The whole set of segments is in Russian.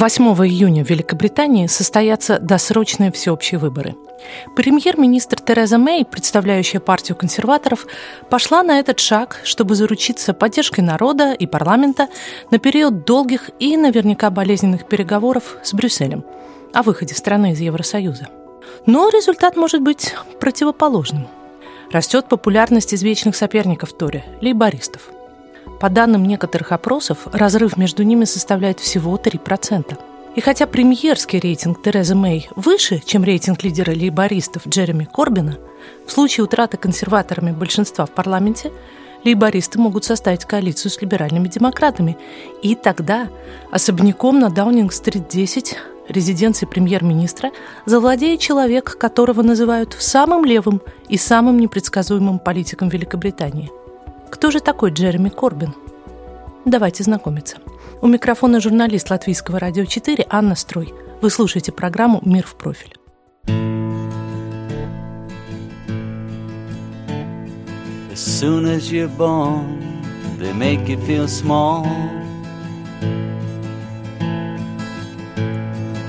Восьмого июня в Великобритании состоятся досрочные всеобщие выборы. Премьер-министр Тереза Мэй, представляющая партию консерваторов, пошла на этот шаг, чтобы заручиться поддержкой народа и парламента на период долгих и наверняка болезненных переговоров с Брюсселем о выходе страны из Евросоюза. Но результат может быть противоположным. Растет популярность извечных соперников Тори – лейбористов – по данным некоторых опросов, разрыв между ними составляет всего 3%. И хотя премьерский рейтинг Терезы Мэй выше, чем рейтинг лидера лейбористов Джереми Корбина, в случае утраты консерваторами большинства в парламенте лейбористы могут составить коалицию с либеральными демократами. И тогда особняком на Даунинг-стрит 10 резиденции премьер-министра завладеет человек, которого называют самым левым и самым непредсказуемым политиком Великобритании – кто же такой Джереми Корбин? Давайте знакомиться. У микрофона журналист Латвийского радио 4 Анна Строй. Вы слушаете программу «Мир в профиль».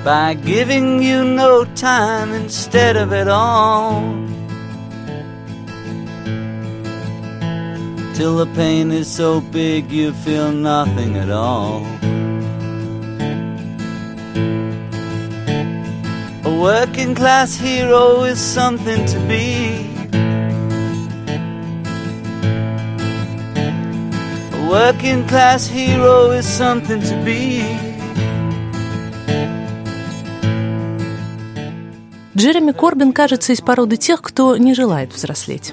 By giving you no time instead of it all. till the pain is so big you feel nothing at all. A working class hero is something to be. A working class hero is something to be. Джереми Корбин кажется из породы тех, кто не желает взрослеть.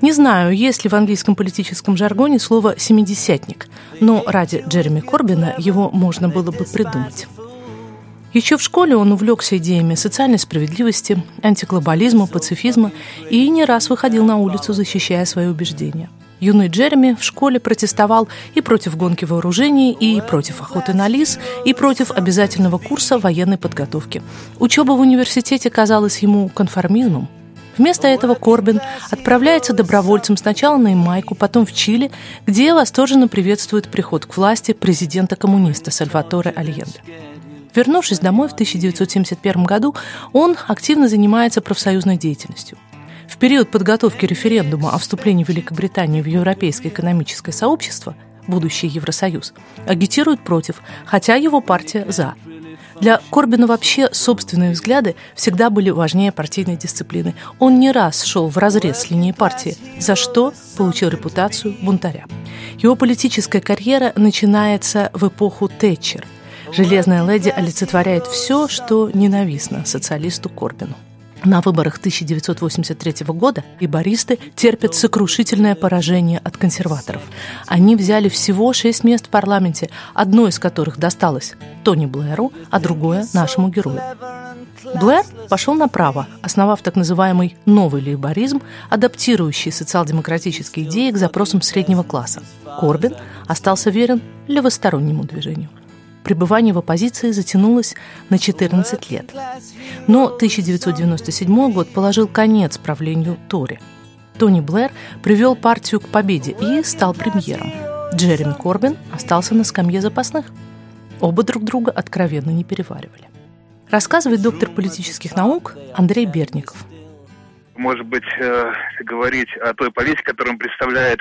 Не знаю, есть ли в английском политическом жаргоне слово «семидесятник», но ради Джереми Корбина его можно было бы придумать. Еще в школе он увлекся идеями социальной справедливости, антиглобализма, пацифизма и не раз выходил на улицу, защищая свои убеждения. Юный Джереми в школе протестовал и против гонки вооружений, и против охоты на лис, и против обязательного курса военной подготовки. Учеба в университете казалась ему конформизмом, Вместо этого Корбин отправляется добровольцем сначала на Ямайку, потом в Чили, где восторженно приветствует приход к власти президента-коммуниста Сальваторе Альенде. Вернувшись домой в 1971 году, он активно занимается профсоюзной деятельностью. В период подготовки референдума о вступлении Великобритании в Европейское экономическое сообщество, будущий Евросоюз, агитирует против, хотя его партия «за». Для Корбина вообще собственные взгляды всегда были важнее партийной дисциплины. Он не раз шел в разрез с линией партии, за что получил репутацию бунтаря. Его политическая карьера начинается в эпоху Тэтчер. Железная леди олицетворяет все, что ненавистно социалисту Корбину. На выборах 1983 года лейбористы терпят сокрушительное поражение от консерваторов. Они взяли всего шесть мест в парламенте, одно из которых досталось Тони Блэру, а другое – нашему герою. Блэр пошел направо, основав так называемый «новый лейборизм», адаптирующий социал-демократические идеи к запросам среднего класса. Корбин остался верен левостороннему движению пребывание в оппозиции затянулось на 14 лет. Но 1997 год положил конец правлению Тори. Тони Блэр привел партию к победе и стал премьером. Джереми Корбин остался на скамье запасных. Оба друг друга откровенно не переваривали. Рассказывает доктор политических наук Андрей Берников. Может быть, э, говорить о той политике, которую он представляет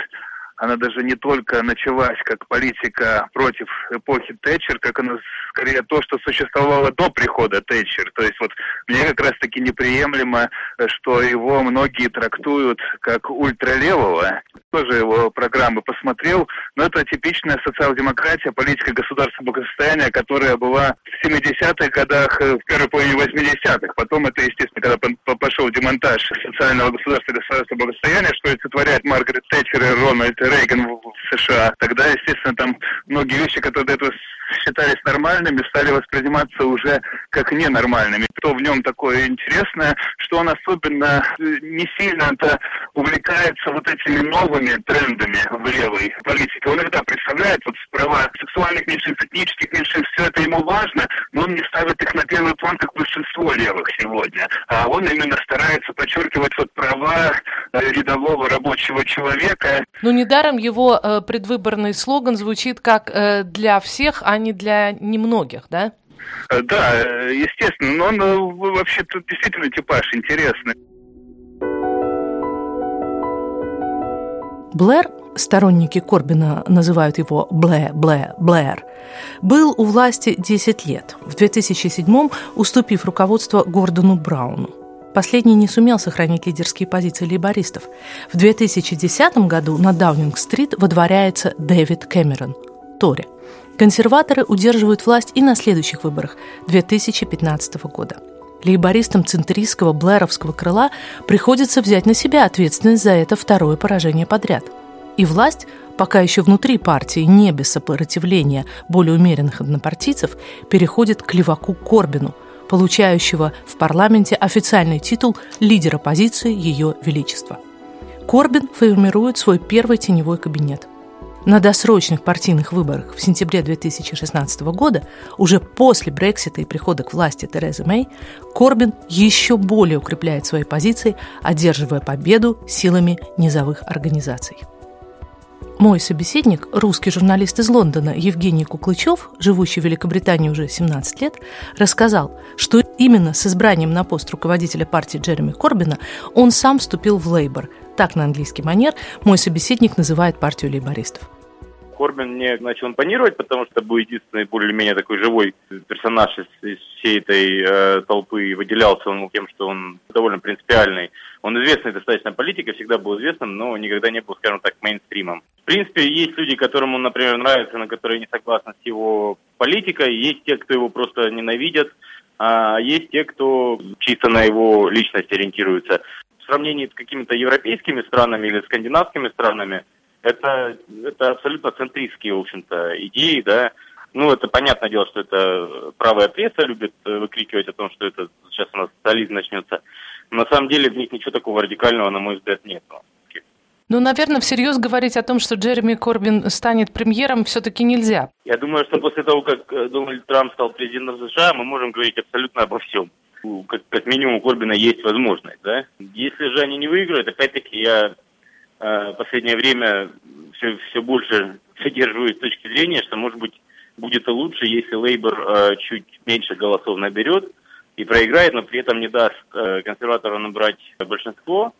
она даже не только началась как политика против эпохи Тэтчер, как она скорее то, что существовало до прихода Тэтчер. То есть вот мне как раз-таки неприемлемо, что его многие трактуют как ультралевого. Тоже его программы посмотрел, но это типичная социал-демократия, политика государственного благосостояния, которая была в 70-х годах, в первой половине 80-х. Потом это, естественно, когда пошел демонтаж социального государства и государственного благосостояния, что олицетворяет Маргарет Тэтчер и Рональд Рейган в США, тогда, естественно, там многие вещи, которые до этого считались нормальными, стали восприниматься уже как ненормальными. Что в нем такое интересное, что он особенно э, не сильно-то увлекается вот этими новыми трендами в левой политике. Он иногда представляет вот права сексуальных меньшинств, этнических меньшинств, все это ему важно, но он не ставит их на первый план, как большинство левых сегодня. А он именно старается подчеркивать вот права э, рядового рабочего человека. Ну, недаром его э, предвыборный слоган звучит как э, «для всех, а не для немногих», да? Э, да, э, естественно, но он вообще-то действительно типаж интересный. Блэр, сторонники Корбина называют его Блэ, Блэ, Блэр, был у власти 10 лет, в 2007 уступив руководство Гордону Брауну. Последний не сумел сохранить лидерские позиции лейбористов. В 2010 году на Даунинг-стрит водворяется Дэвид Кэмерон, Тори – Консерваторы удерживают власть и на следующих выборах 2015 года. Лейбористам центристского блэровского крыла приходится взять на себя ответственность за это второе поражение подряд. И власть, пока еще внутри партии не без сопротивления более умеренных однопартийцев, переходит к леваку Корбину, получающего в парламенте официальный титул лидера оппозиции Ее Величества. Корбин формирует свой первый теневой кабинет – на досрочных партийных выборах в сентябре 2016 года, уже после Брексита и прихода к власти Терезы Мэй, Корбин еще более укрепляет свои позиции, одерживая победу силами низовых организаций. Мой собеседник, русский журналист из Лондона Евгений Куклычев, живущий в Великобритании уже 17 лет, рассказал, что именно с избранием на пост руководителя партии Джереми Корбина он сам вступил в Лейбор. Так на английский манер мой собеседник называет партию лейбористов. Корбин мне начал импонировать, потому что был единственный более-менее такой живой персонаж из, из всей этой э, толпы. Выделялся он тем, что он довольно принципиальный. Он известный достаточно политик, всегда был известным, но никогда не был, скажем так, мейнстримом. В принципе, есть люди, которым он, например, нравится, на которые не согласны с его политикой. Есть те, кто его просто ненавидят. А есть те, кто чисто на его личность ориентируется. В сравнении с какими-то европейскими странами или скандинавскими странами – это, это абсолютно центристские, в общем-то, идеи, да. Ну, это понятное дело, что это правая пресса любит э, выкрикивать о том, что это сейчас у нас социализм начнется. на самом деле в них ничего такого радикального, на мой взгляд, нет. Ну, наверное, всерьез говорить о том, что Джереми Корбин станет премьером, все-таки нельзя. Я думаю, что после того, как э, Дональд Трамп стал президентом США, мы можем говорить абсолютно обо всем. Как, как минимум у Корбина есть возможность, да. Если же они не выиграют, опять-таки я Э, последнее время все, все больше придерживаюсь точки зрения, что, может быть, будет и лучше, если Лейбор э, чуть меньше голосов наберет и проиграет, но при этом не даст э, консерваторам набрать большинство.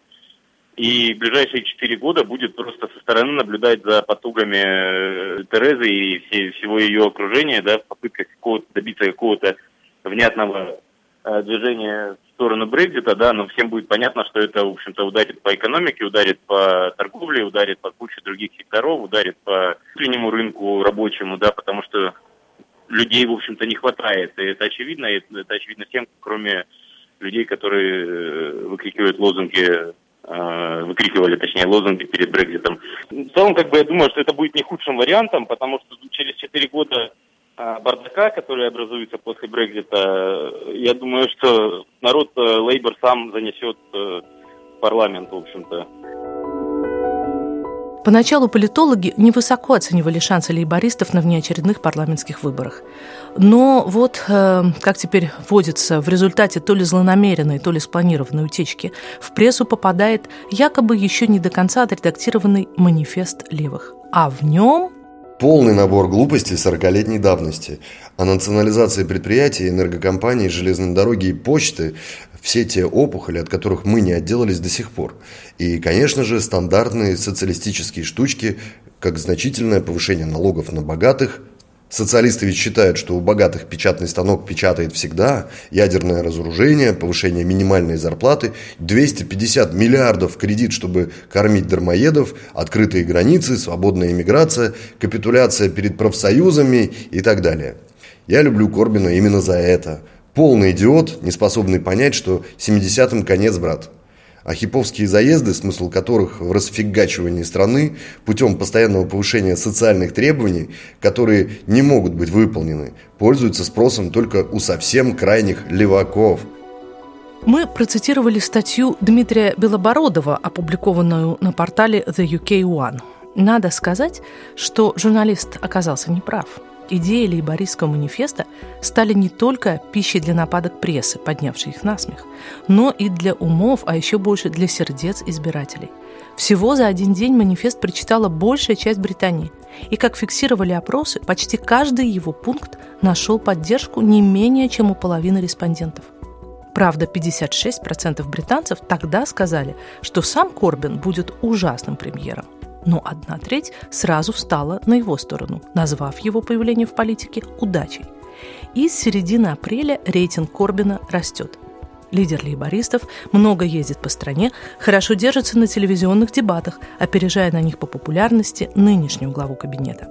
И в ближайшие четыре года будет просто со стороны наблюдать за потугами Терезы и все, всего ее окружения, да, в попытках какого добиться какого-то внятного э, движения сторону Брекзита, да, но всем будет понятно, что это, в общем-то, ударит по экономике, ударит по торговле, ударит по куче других секторов, ударит по внутреннему рынку рабочему, да, потому что людей, в общем-то, не хватает. И это очевидно, и это очевидно всем, кроме людей, которые э, выкрикивают лозунги э, выкрикивали, точнее, лозунги перед Брекзитом. В целом, как бы, я думаю, что это будет не худшим вариантом, потому что через 4 года бардака, который образуется после Брекзита, я думаю, что народ э, Лейбор сам занесет э, в парламент, в общем-то. Поначалу политологи невысоко оценивали шансы лейбористов на внеочередных парламентских выборах. Но вот, э, как теперь вводится, в результате то ли злонамеренной, то ли спланированной утечки в прессу попадает якобы еще не до конца отредактированный манифест левых. А в нем Полный набор глупостей 40-летней давности. О национализации предприятий, энергокомпаний, железной дороги и почты – все те опухоли, от которых мы не отделались до сих пор. И, конечно же, стандартные социалистические штучки, как значительное повышение налогов на богатых, Социалисты ведь считают, что у богатых печатный станок печатает всегда, ядерное разоружение, повышение минимальной зарплаты, 250 миллиардов кредит, чтобы кормить дармоедов, открытые границы, свободная иммиграция, капитуляция перед профсоюзами и так далее. Я люблю Корбина именно за это. Полный идиот, не способный понять, что 70-м конец, брат. А хиповские заезды, смысл которых в расфигачивании страны путем постоянного повышения социальных требований, которые не могут быть выполнены, пользуются спросом только у совсем крайних леваков. Мы процитировали статью Дмитрия Белобородова, опубликованную на портале The UK One. Надо сказать, что журналист оказался неправ – идеи лейбористского манифеста стали не только пищей для нападок прессы, поднявшей их насмех, но и для умов, а еще больше для сердец избирателей. Всего за один день манифест прочитала большая часть Британии. И, как фиксировали опросы, почти каждый его пункт нашел поддержку не менее чем у половины респондентов. Правда, 56% британцев тогда сказали, что сам Корбин будет ужасным премьером – но одна треть сразу встала на его сторону, назвав его появление в политике удачей. И с середины апреля рейтинг Корбина растет. Лидер лейбористов много ездит по стране, хорошо держится на телевизионных дебатах, опережая на них по популярности нынешнюю главу кабинета.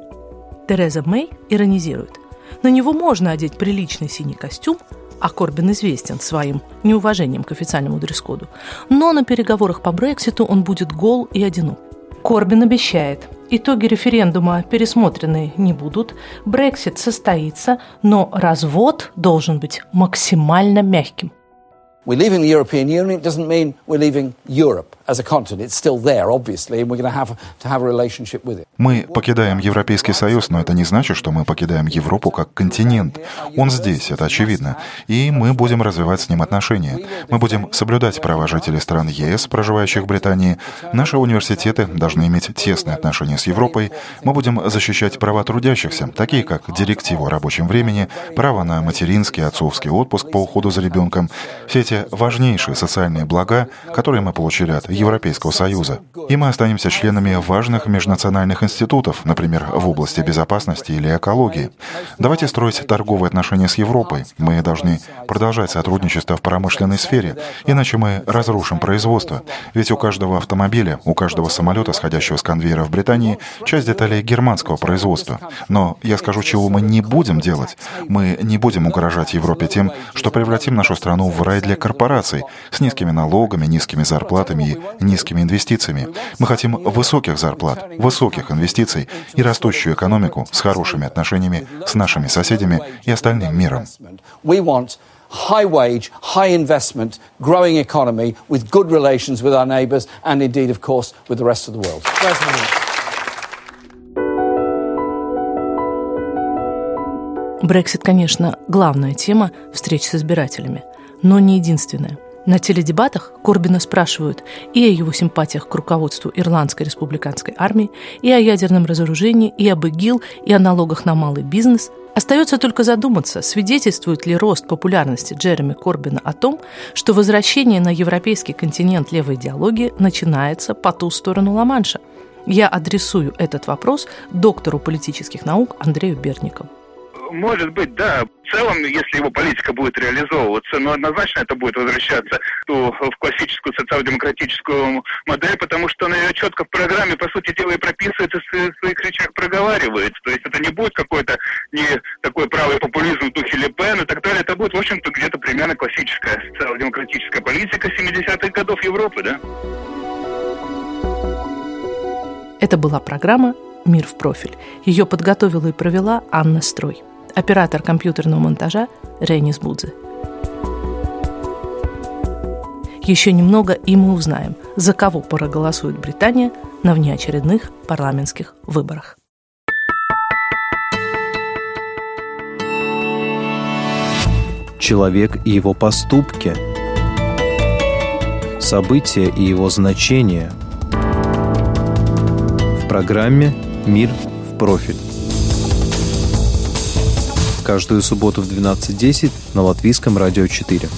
Тереза Мэй иронизирует. На него можно одеть приличный синий костюм, а Корбин известен своим неуважением к официальному дресс-коду. Но на переговорах по Брекситу он будет гол и одинок. Корбин обещает, итоги референдума пересмотрены не будут, Брексит состоится, но развод должен быть максимально мягким. We're leaving the European Union, doesn't mean we're leaving Europe Мы покидаем Европейский Союз, но это не значит, что мы покидаем Европу как континент. Он здесь, это очевидно. И мы будем развивать с ним отношения. Мы будем соблюдать права жителей стран ЕС, проживающих в Британии. Наши университеты должны иметь тесные отношения с Европой. Мы будем защищать права трудящихся, такие как директиву о рабочем времени, право на материнский отцовский отпуск по уходу за ребенком. Все эти важнейшие социальные блага, которые мы получили от Европейского Союза. И мы останемся членами важных межнациональных институтов, например, в области безопасности или экологии. Давайте строить торговые отношения с Европой. Мы должны продолжать сотрудничество в промышленной сфере, иначе мы разрушим производство. Ведь у каждого автомобиля, у каждого самолета, сходящего с конвейера в Британии, часть деталей германского производства. Но я скажу, чего мы не будем делать. Мы не будем угрожать Европе тем, что превратим нашу страну в рай для корпораций с низкими налогами, низкими зарплатами и низкими инвестициями. Мы хотим высоких зарплат, высоких инвестиций и растущую экономику с хорошими отношениями с нашими соседями и остальным миром. high wage, high investment, growing economy with good relations with our neighbours and indeed, of course, with the rest of the world. Брексит, конечно, главная тема встреч с избирателями – но не единственное. На теледебатах Корбина спрашивают и о его симпатиях к руководству Ирландской республиканской армии, и о ядерном разоружении, и об ИГИЛ, и о налогах на малый бизнес. Остается только задуматься, свидетельствует ли рост популярности Джереми Корбина о том, что возвращение на европейский континент левой идеологии начинается по ту сторону Ла-Манша. Я адресую этот вопрос доктору политических наук Андрею Берникову. Может быть, да. В целом, если его политика будет реализовываться, но однозначно это будет возвращаться ну, в классическую социал-демократическую модель, потому что она ее четко в программе, по сути дела, и прописывается, в своих речах проговаривает. То есть это не будет какой-то не такой правый популизм в духе Ле Пен и так далее. Это будет, в общем-то, где-то примерно классическая социал-демократическая политика 70-х годов Европы, да? Это была программа «Мир в профиль». Ее подготовила и провела Анна Строй оператор компьютерного монтажа Ренис Будзе. Еще немного, и мы узнаем, за кого проголосует Британия на внеочередных парламентских выборах. Человек и его поступки. События и его значения. В программе «Мир в профиль» каждую субботу в 12.10 на Латвийском радио 4.